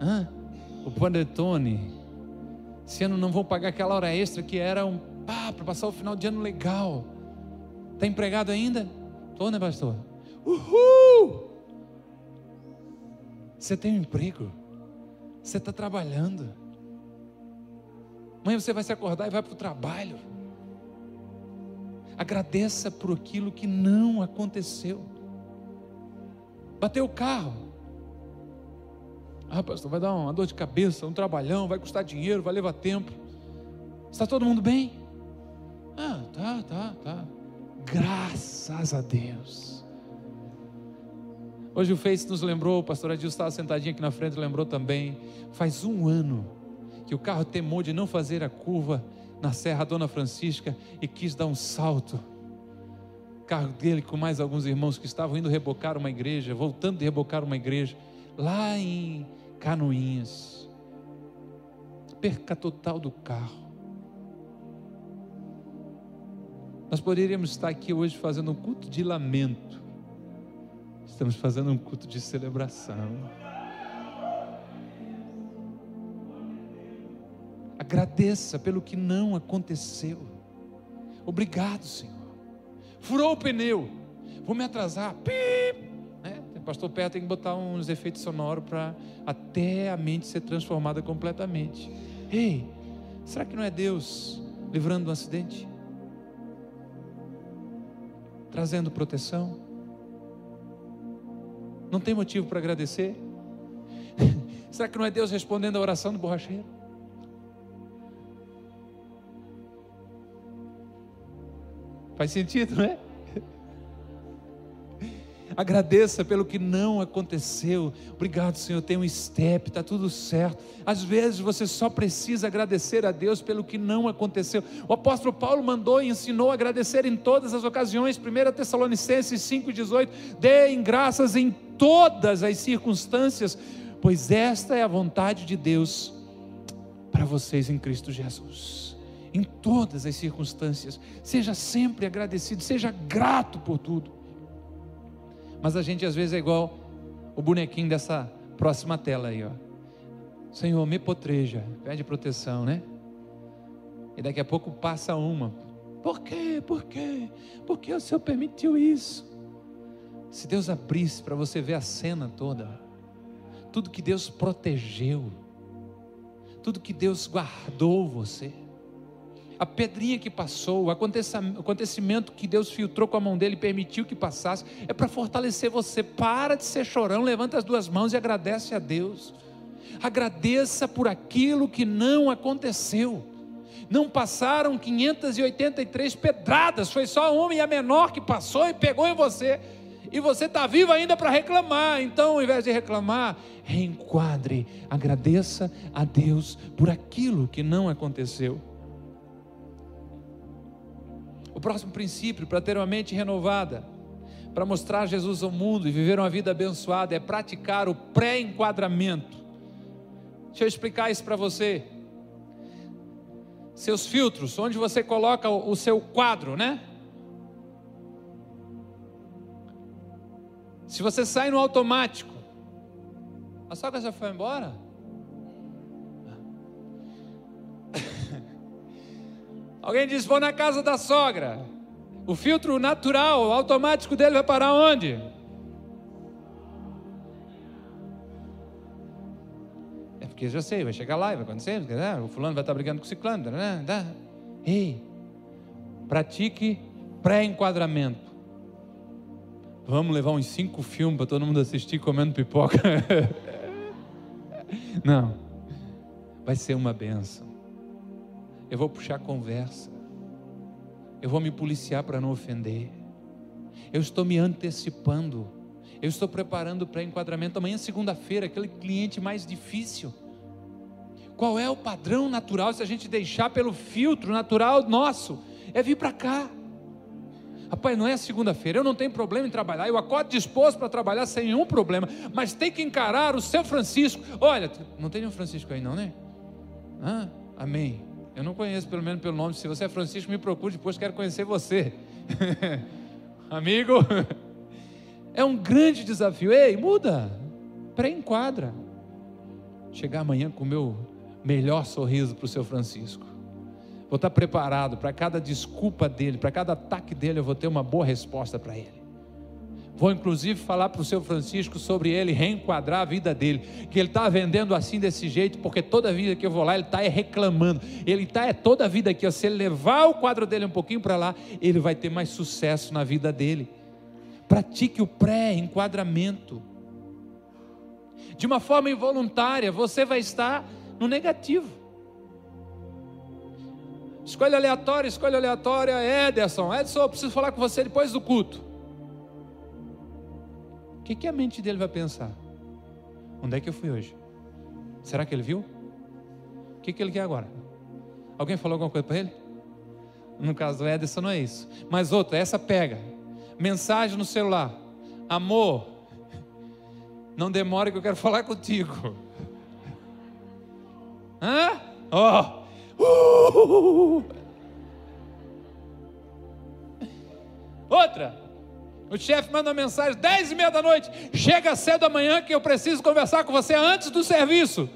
Hã? o Panetone. Esse ano não vou pagar aquela hora extra que era um ah, para passar o final de ano legal. Está empregado ainda? Estou, né, pastor? Uhul! Você tem um emprego. Você está trabalhando. Amanhã você vai se acordar e vai para o trabalho. Agradeça por aquilo que não aconteceu. Bateu o carro. Ah, pastor, vai dar uma dor de cabeça, um trabalhão, vai custar dinheiro, vai levar tempo. Está todo mundo bem? Ah, tá, tá, tá. Graças a Deus. Hoje o Face nos lembrou, o pastor Adil estava sentadinho aqui na frente, lembrou também. Faz um ano que o carro temou de não fazer a curva na Serra Dona Francisca e quis dar um salto. O carro dele com mais alguns irmãos que estavam indo rebocar uma igreja, voltando de rebocar uma igreja, lá em Canoinhas. Perca total do carro. Nós poderíamos estar aqui hoje fazendo um culto de lamento. Estamos fazendo um culto de celebração. Agradeça pelo que não aconteceu. Obrigado, Senhor. Furou o pneu. Vou me atrasar. Pip! Né? Pastor Pé tem que botar uns efeitos sonoros para até a mente ser transformada completamente. Ei, será que não é Deus livrando um acidente? Trazendo proteção? Não tem motivo para agradecer? será que não é Deus respondendo a oração do borracheiro? Faz sentido, não é? Agradeça pelo que não aconteceu. Obrigado, Senhor. Tem um step, está tudo certo. Às vezes você só precisa agradecer a Deus pelo que não aconteceu. O apóstolo Paulo mandou e ensinou a agradecer em todas as ocasiões. 1 Tessalonicenses 5,18. Deem graças em todas as circunstâncias, pois esta é a vontade de Deus para vocês em Cristo Jesus em todas as circunstâncias. Seja sempre agradecido, seja grato por tudo. Mas a gente às vezes é igual o bonequinho dessa próxima tela aí, ó. Senhor, me potreja, pede proteção, né? E daqui a pouco passa uma. Por quê? Por quê? Por que o Senhor permitiu isso? Se Deus abrisse para você ver a cena toda, tudo que Deus protegeu, tudo que Deus guardou você a pedrinha que passou, o acontecimento que Deus filtrou com a mão dele e permitiu que passasse, é para fortalecer você. Para de ser chorão, levanta as duas mãos e agradece a Deus. Agradeça por aquilo que não aconteceu. Não passaram 583 pedradas, foi só uma e a menor que passou e pegou em você. E você está vivo ainda para reclamar. Então, ao invés de reclamar, reenquadre, agradeça a Deus por aquilo que não aconteceu. O próximo princípio para ter uma mente renovada, para mostrar Jesus ao mundo e viver uma vida abençoada, é praticar o pré-enquadramento. Deixa eu explicar isso para você. Seus filtros, onde você coloca o seu quadro, né? Se você sai no automático, a sogra já foi embora? Alguém diz: vou na casa da sogra. O filtro natural, automático dele vai parar onde? É porque eu já sei, vai chegar lá e vai acontecer. Né? O fulano vai estar brigando com o ciclano. Né? Ei, pratique pré-enquadramento. Vamos levar uns cinco filmes para todo mundo assistir comendo pipoca. Não, vai ser uma benção eu vou puxar conversa, eu vou me policiar para não ofender, eu estou me antecipando, eu estou preparando para enquadramento. Amanhã, segunda-feira, aquele cliente mais difícil. Qual é o padrão natural se a gente deixar pelo filtro natural nosso? É vir para cá. Rapaz, não é segunda-feira, eu não tenho problema em trabalhar, eu acordo disposto para trabalhar sem nenhum problema, mas tem que encarar o seu Francisco. Olha, não tem nenhum Francisco aí não, né? Amém. Eu não conheço, pelo menos pelo nome. Se você é Francisco, me procure depois, quero conhecer você. Amigo, é um grande desafio. Ei, muda, pré-enquadra. Chegar amanhã com o meu melhor sorriso para o seu Francisco. Vou estar preparado para cada desculpa dele, para cada ataque dele, eu vou ter uma boa resposta para ele. Vou inclusive falar para o seu Francisco sobre ele reenquadrar a vida dele. Que ele está vendendo assim desse jeito, porque toda vida que eu vou lá, ele está reclamando. Ele está é toda a vida aqui. Se ele levar o quadro dele um pouquinho para lá, ele vai ter mais sucesso na vida dele. Pratique o pré-enquadramento. De uma forma involuntária, você vai estar no negativo. Escolha aleatória, escolha aleatória, Ederson. Edson, eu preciso falar com você depois do culto que, que a mente dele vai pensar? Onde é que eu fui hoje? Será que ele viu? O que, que ele quer agora? Alguém falou alguma coisa para ele? No caso do Edson não é isso. Mas outra, essa pega. Mensagem no celular. Amor, não demore que eu quero falar contigo. Hã? Ó. Oh. Uh! Outra. O chefe manda uma mensagem, dez e meia da noite, chega cedo amanhã que eu preciso conversar com você antes do serviço.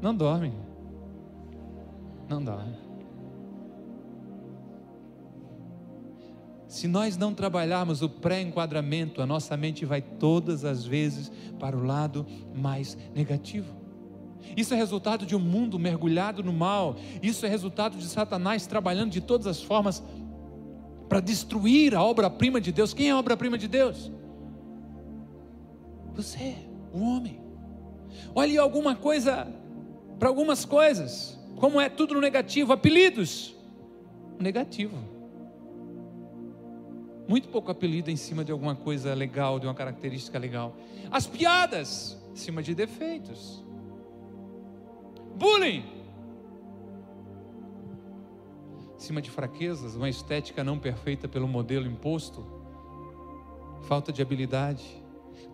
Não dorme. Não dorme. Se nós não trabalharmos o pré-enquadramento, a nossa mente vai todas as vezes para o lado mais negativo. Isso é resultado de um mundo mergulhado no mal. Isso é resultado de Satanás trabalhando de todas as formas para destruir a obra-prima de Deus. Quem é a obra-prima de Deus? Você, o homem. Olhe alguma coisa, para algumas coisas, como é tudo no negativo, apelidos. Negativo. Muito pouco apelido em cima de alguma coisa legal, de uma característica legal. As piadas, em cima de defeitos. Bullying, cima de fraquezas, uma estética não perfeita pelo modelo imposto, falta de habilidade.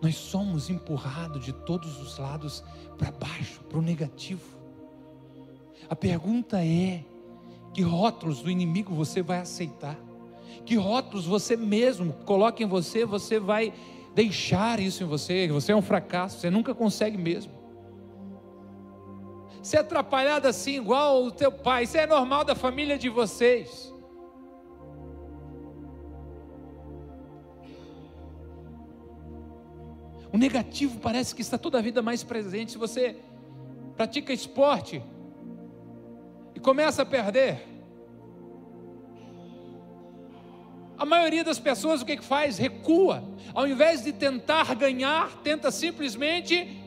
Nós somos empurrados de todos os lados para baixo, para o negativo. A pergunta é: que rótulos do inimigo você vai aceitar? Que rótulos você mesmo coloca em você, você vai deixar isso em você? Você é um fracasso, você nunca consegue mesmo ser atrapalhado assim, igual o teu pai. Isso é normal da família de vocês. O negativo parece que está toda a vida mais presente. Se você pratica esporte e começa a perder, a maioria das pessoas o que, que faz? Recua. Ao invés de tentar ganhar, tenta simplesmente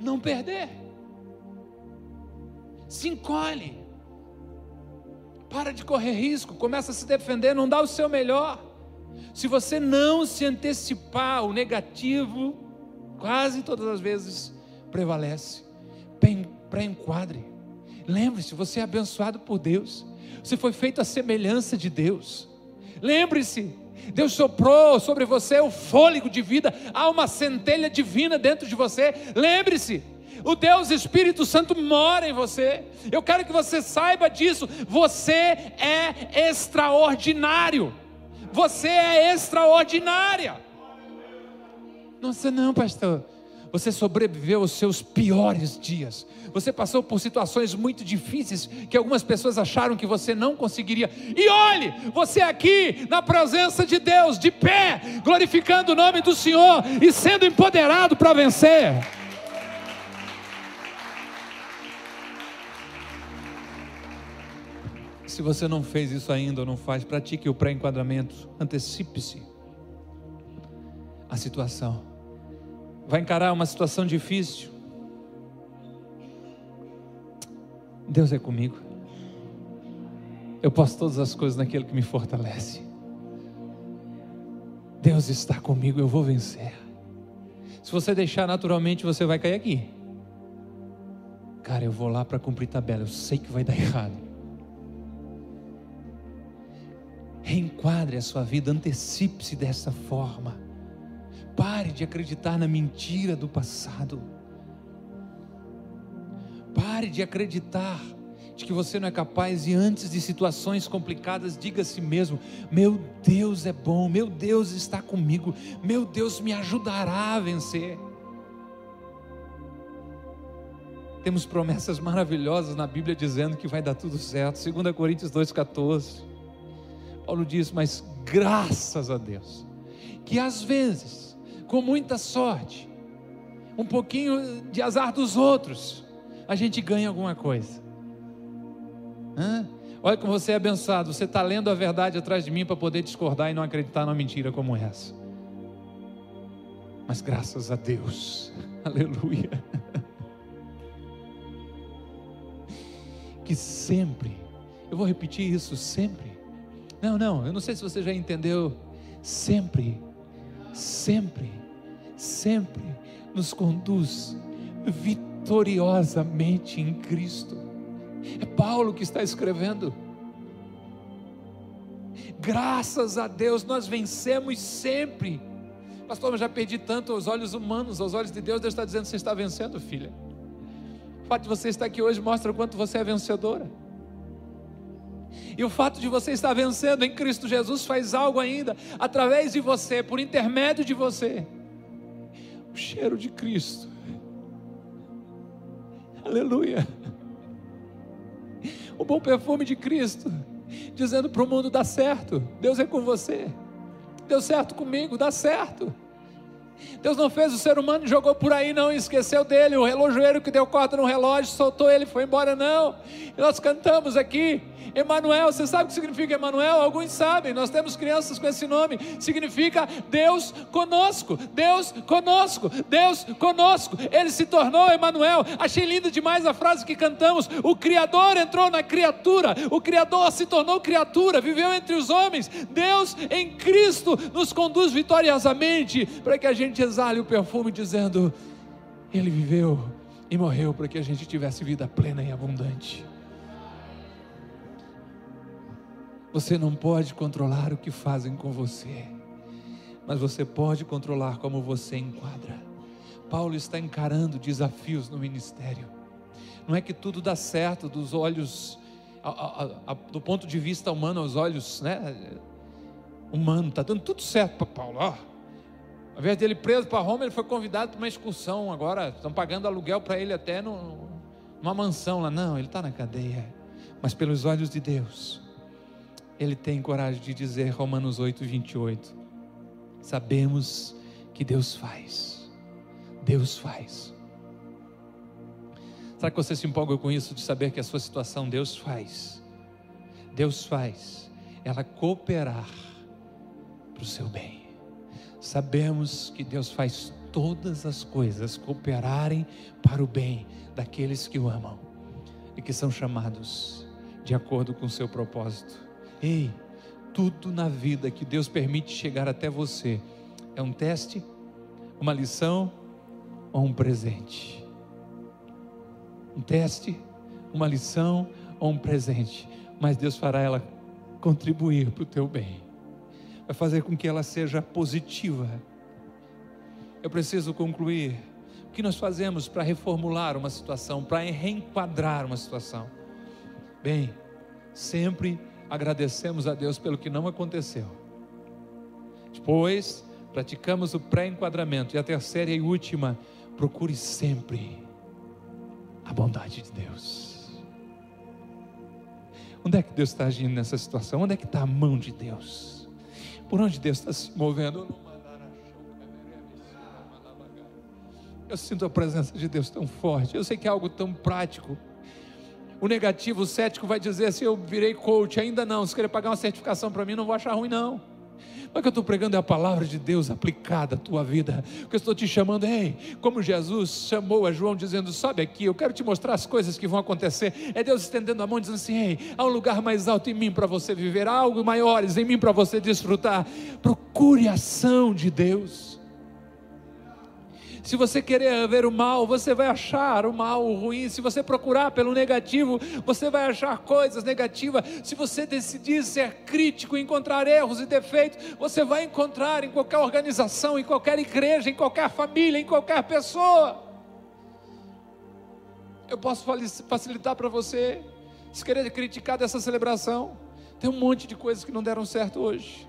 não perder se encolhe. Para de correr risco, começa a se defender, não dá o seu melhor. Se você não se antecipar, o negativo, quase todas as vezes, prevalece. Pré-enquadre. Lembre-se, você é abençoado por Deus. Você foi feito à semelhança de Deus. Lembre-se, Deus soprou sobre você o fôlego de vida, há uma centelha divina dentro de você. Lembre-se, o Deus Espírito Santo mora em você. Eu quero que você saiba disso. Você é extraordinário. Você é extraordinária. Nossa, não, pastor. Você sobreviveu aos seus piores dias. Você passou por situações muito difíceis que algumas pessoas acharam que você não conseguiria. E olhe, você aqui na presença de Deus, de pé, glorificando o nome do Senhor e sendo empoderado para vencer. Se você não fez isso ainda ou não faz, pratique o pré-enquadramento. Antecipe-se a situação. Vai encarar uma situação difícil. Deus é comigo. Eu posso todas as coisas naquele que me fortalece. Deus está comigo, eu vou vencer. Se você deixar naturalmente, você vai cair aqui. Cara, eu vou lá para cumprir tabela, eu sei que vai dar errado. Reenquadre a sua vida, antecipe-se dessa forma. Pare de acreditar na mentira do passado. Pare de acreditar de que você não é capaz e antes de situações complicadas, diga a si mesmo: Meu Deus é bom, meu Deus está comigo, meu Deus me ajudará a vencer. Temos promessas maravilhosas na Bíblia dizendo que vai dar tudo certo. 2 Coríntios 2,14. Paulo diz: Mas graças a Deus, que às vezes, com muita sorte, um pouquinho de azar dos outros, a gente ganha alguma coisa. Hã? Olha como você é abençoado. Você está lendo a verdade atrás de mim para poder discordar e não acreditar numa mentira como essa. Mas graças a Deus, aleluia, que sempre, eu vou repetir isso sempre. Não, não, eu não sei se você já entendeu. Sempre, sempre, sempre nos conduz vitoriosamente em Cristo. É Paulo que está escrevendo. Graças a Deus nós vencemos sempre. Pastor, eu já perdi tanto aos olhos humanos, aos olhos de Deus, Deus está dizendo: você está vencendo, filha. O fato de você estar aqui hoje mostra o quanto você é vencedora. E o fato de você estar vencendo em Cristo Jesus faz algo ainda, através de você, por intermédio de você. O cheiro de Cristo. Aleluia o bom perfume de Cristo, dizendo para o mundo: dá certo, Deus é com você, deu certo comigo, dá certo. Deus não fez o ser humano e jogou por aí, não, esqueceu dele. O relojoeiro que deu corda no relógio, soltou ele, foi embora, não. E nós cantamos aqui, Emanuel, você sabe o que significa Emanuel? Alguns sabem, nós temos crianças com esse nome. Significa Deus conosco, Deus conosco, Deus conosco. Ele se tornou Emanuel. Achei linda demais a frase que cantamos: O Criador entrou na criatura, o Criador se tornou criatura, viveu entre os homens. Deus em Cristo nos conduz vitoriosamente para que a gente exale o perfume dizendo: Ele viveu e morreu para que a gente tivesse vida plena e abundante. Você não pode controlar o que fazem com você, mas você pode controlar como você enquadra. Paulo está encarando desafios no ministério. Não é que tudo dá certo dos olhos, a, a, a, do ponto de vista humano, aos olhos, né? Humano, está dando tudo certo para Paulo. Ó, ao invés dele preso para Roma, ele foi convidado para uma excursão. Agora estão pagando aluguel para ele até no, numa mansão lá. Não, ele está na cadeia. Mas pelos olhos de Deus, ele tem coragem de dizer, Romanos 8, 28, sabemos que Deus faz, Deus faz. Será que você se empolga com isso de saber que a sua situação Deus faz? Deus faz ela cooperar para o seu bem. Sabemos que Deus faz todas as coisas cooperarem para o bem daqueles que o amam e que são chamados de acordo com o seu propósito. Ei, tudo na vida que Deus permite chegar até você é um teste, uma lição ou um presente. Um teste, uma lição ou um presente. Mas Deus fará ela contribuir para o teu bem. Vai fazer com que ela seja positiva. Eu preciso concluir. O que nós fazemos para reformular uma situação, para reenquadrar uma situação? Bem, sempre agradecemos a Deus pelo que não aconteceu. Depois, praticamos o pré-enquadramento. E a terceira e última, procure sempre a bondade de Deus. Onde é que Deus está agindo nessa situação? Onde é que está a mão de Deus? Por onde Deus está se movendo? Eu sinto a presença de Deus tão forte. Eu sei que é algo tão prático. O negativo, o cético vai dizer assim: eu virei coach, ainda não. Se querer pagar uma certificação para mim, não vou achar ruim, não. Mas o que eu estou pregando é a palavra de Deus aplicada à tua vida. O que eu estou te chamando, ei, como Jesus chamou a João dizendo: sobe aqui, eu quero te mostrar as coisas que vão acontecer. É Deus estendendo a mão dizendo assim: ei, há um lugar mais alto em mim para você viver, há algo maiores em mim para você desfrutar. Procure a ação de Deus. Se você querer ver o mal, você vai achar o mal, o ruim. Se você procurar pelo negativo, você vai achar coisas negativas. Se você decidir ser crítico, encontrar erros e defeitos, você vai encontrar em qualquer organização, em qualquer igreja, em qualquer família, em qualquer pessoa. Eu posso facilitar para você, se querer criticar dessa celebração, tem um monte de coisas que não deram certo hoje.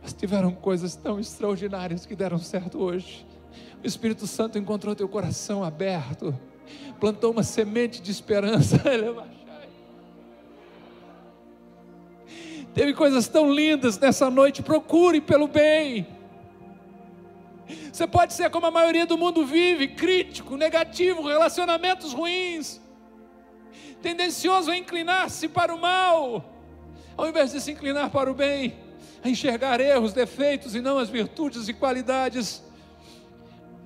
Mas tiveram coisas tão extraordinárias que deram certo hoje. O Espírito Santo encontrou teu coração aberto, plantou uma semente de esperança. Teve coisas tão lindas nessa noite. Procure pelo bem. Você pode ser como a maioria do mundo vive, crítico, negativo, relacionamentos ruins, tendencioso a inclinar-se para o mal, ao invés de se inclinar para o bem, a enxergar erros, defeitos e não as virtudes e qualidades.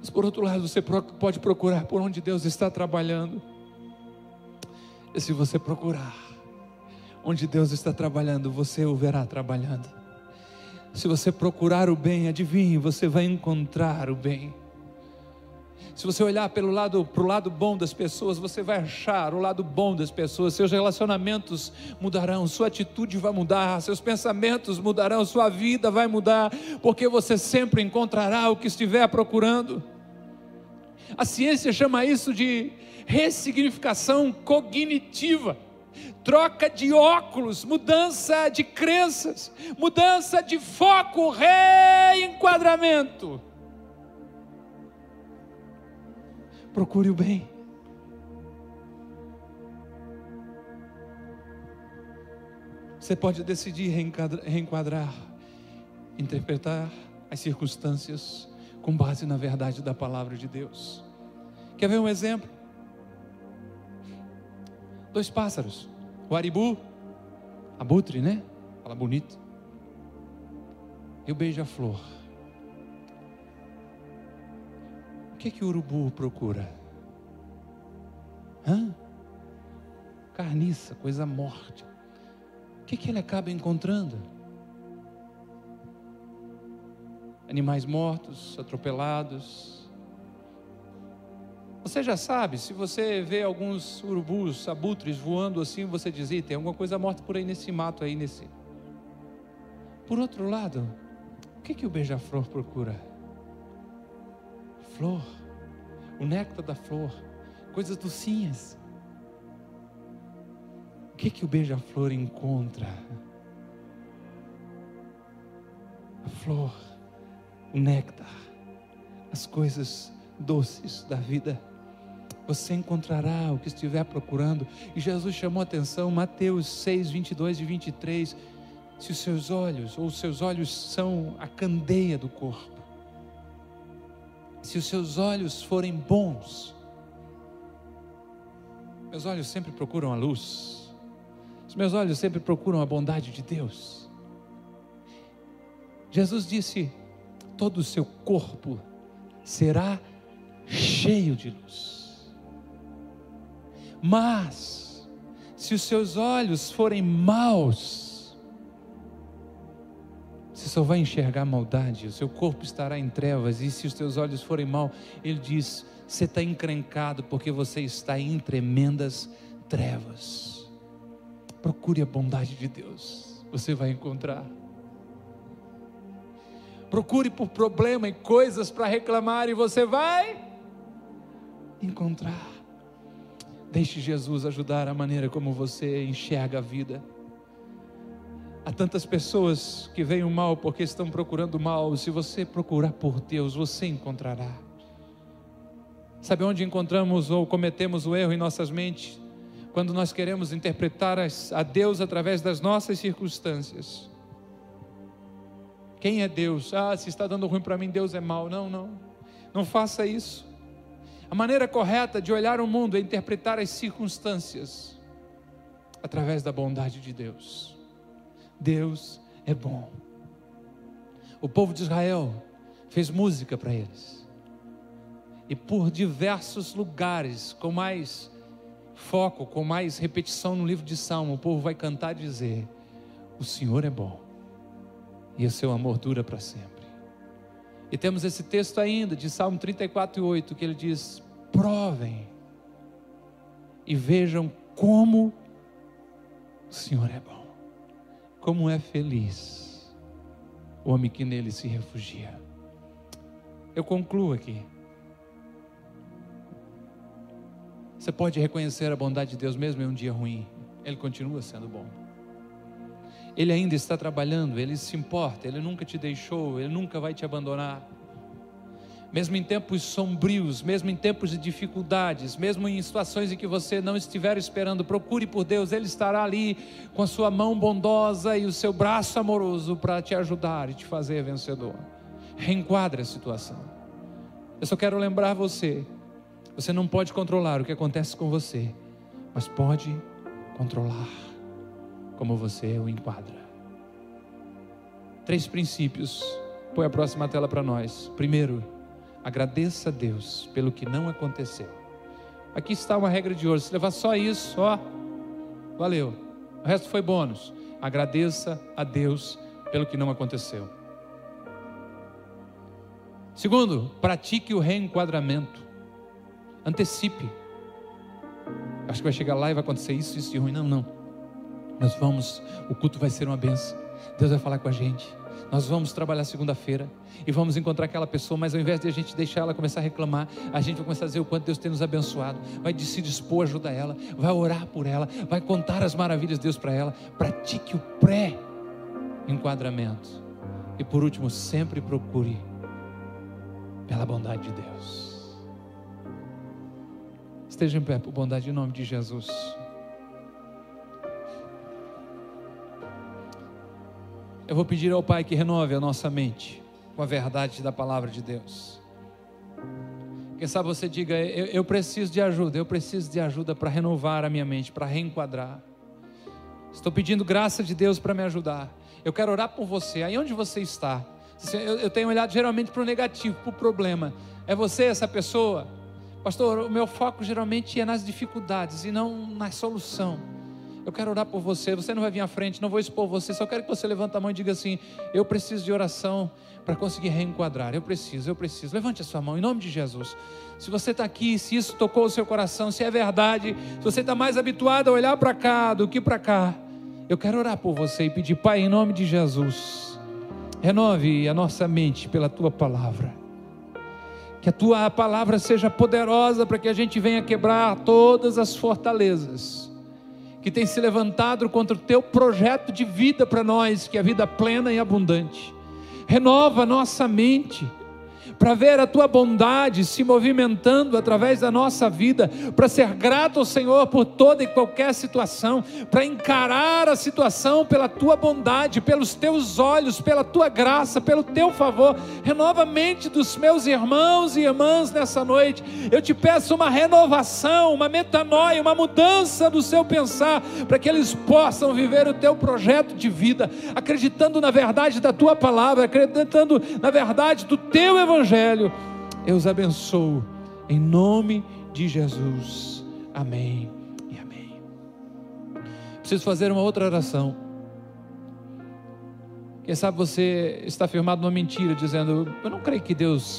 Mas por outro lado, você pode procurar por onde Deus está trabalhando. E se você procurar onde Deus está trabalhando, você o verá trabalhando. Se você procurar o bem, adivinhe, você vai encontrar o bem. Se você olhar pelo lado, para o lado bom das pessoas, você vai achar o lado bom das pessoas. Seus relacionamentos mudarão, sua atitude vai mudar, seus pensamentos mudarão, sua vida vai mudar, porque você sempre encontrará o que estiver procurando. A ciência chama isso de ressignificação cognitiva troca de óculos, mudança de crenças, mudança de foco, reenquadramento. Procure o bem. Você pode decidir reenquadrar, interpretar as circunstâncias com base na verdade da palavra de Deus. Quer ver um exemplo? Dois pássaros o aribu, abutre, né? Fala bonito. E o beija-flor. Que que o urubu procura? Hã? Carniça, coisa morte. O que que ele acaba encontrando? Animais mortos, atropelados, você já sabe, se você vê alguns urubus, abutres voando assim, você diz, tem alguma coisa morta por aí nesse mato aí, nesse. Por outro lado, o que, que o beija-flor procura? Flor, o néctar da flor, coisas docinhas. O que, que o beija-flor encontra? A flor, o néctar, as coisas doces da vida você encontrará o que estiver procurando. E Jesus chamou a atenção, Mateus 6, 22 e 23. Se os seus olhos, ou os seus olhos são a candeia do corpo, se os seus olhos forem bons, meus olhos sempre procuram a luz, os meus olhos sempre procuram a bondade de Deus. Jesus disse: todo o seu corpo será cheio de luz. Mas, se os seus olhos forem maus, você só vai enxergar maldade, o seu corpo estará em trevas, e se os teus olhos forem maus, ele diz: você está encrencado porque você está em tremendas trevas. Procure a bondade de Deus, você vai encontrar. Procure por problema e coisas para reclamar, e você vai encontrar. Deixe Jesus ajudar a maneira como você enxerga a vida. Há tantas pessoas que veem o mal porque estão procurando o mal. Se você procurar por Deus, você encontrará. Sabe onde encontramos ou cometemos o erro em nossas mentes? Quando nós queremos interpretar a Deus através das nossas circunstâncias. Quem é Deus? Ah, se está dando ruim para mim, Deus é mau. Não, não. Não faça isso. A maneira correta de olhar o mundo é interpretar as circunstâncias através da bondade de Deus. Deus é bom. O povo de Israel fez música para eles. E por diversos lugares, com mais foco, com mais repetição no livro de Salmo, o povo vai cantar e dizer: O Senhor é bom, e o seu amor dura para sempre. E temos esse texto ainda de Salmo 34, 8, que ele diz: Provem e vejam como o Senhor é bom, como é feliz o homem que nele se refugia. Eu concluo aqui. Você pode reconhecer a bondade de Deus mesmo em um dia ruim, Ele continua sendo bom. Ele ainda está trabalhando, Ele se importa, Ele nunca te deixou, Ele nunca vai te abandonar. Mesmo em tempos sombrios, mesmo em tempos de dificuldades, mesmo em situações em que você não estiver esperando, procure por Deus, Ele estará ali com a sua mão bondosa e o seu braço amoroso para te ajudar e te fazer vencedor. Reenquadre a situação. Eu só quero lembrar você: você não pode controlar o que acontece com você, mas pode controlar como você o enquadra. Três princípios. Põe a próxima tela para nós. Primeiro, Agradeça a Deus pelo que não aconteceu. Aqui está uma regra de ouro. Se levar só isso, ó, valeu. O resto foi bônus. Agradeça a Deus pelo que não aconteceu. Segundo, pratique o reenquadramento. Antecipe. Acho que vai chegar lá e vai acontecer isso, isso de ruim. Não, não. Nós vamos, o culto vai ser uma benção. Deus vai falar com a gente. Nós vamos trabalhar segunda-feira e vamos encontrar aquela pessoa, mas ao invés de a gente deixar ela começar a reclamar, a gente vai começar a dizer o quanto Deus tem nos abençoado, vai se dispor a ajudar ela, vai orar por ela, vai contar as maravilhas de Deus para ela. Pratique o pré-enquadramento. E por último, sempre procure pela bondade de Deus. Esteja em pé por bondade em nome de Jesus. Eu vou pedir ao Pai que renove a nossa mente com a verdade da palavra de Deus. Quem sabe você diga, eu, eu preciso de ajuda, eu preciso de ajuda para renovar a minha mente, para reenquadrar. Estou pedindo graça de Deus para me ajudar. Eu quero orar por você, aí onde você está. Eu, eu tenho olhado geralmente para o negativo, para o problema. É você essa pessoa? Pastor, o meu foco geralmente é nas dificuldades e não na solução. Eu quero orar por você. Você não vai vir à frente, não vou expor você. Só quero que você levante a mão e diga assim: Eu preciso de oração para conseguir reenquadrar. Eu preciso, eu preciso. Levante a sua mão em nome de Jesus. Se você está aqui, se isso tocou o seu coração, se é verdade, se você está mais habituado a olhar para cá do que para cá, eu quero orar por você e pedir, Pai, em nome de Jesus, renove a nossa mente pela tua palavra. Que a tua palavra seja poderosa para que a gente venha quebrar todas as fortalezas que tem se levantado contra o teu projeto de vida para nós, que é a vida plena e abundante. Renova nossa mente para ver a tua bondade se movimentando através da nossa vida, para ser grato ao Senhor por toda e qualquer situação, para encarar a situação pela tua bondade, pelos teus olhos, pela tua graça, pelo teu favor. Renova a mente dos meus irmãos e irmãs nessa noite. Eu te peço uma renovação, uma metanoia, uma mudança do seu pensar, para que eles possam viver o teu projeto de vida, acreditando na verdade da tua palavra, acreditando na verdade do teu evangelho Evangelho. Eu os abençoo em nome de Jesus. Amém e amém. Preciso fazer uma outra oração. Quem sabe você está firmado numa mentira, dizendo: Eu não creio que Deus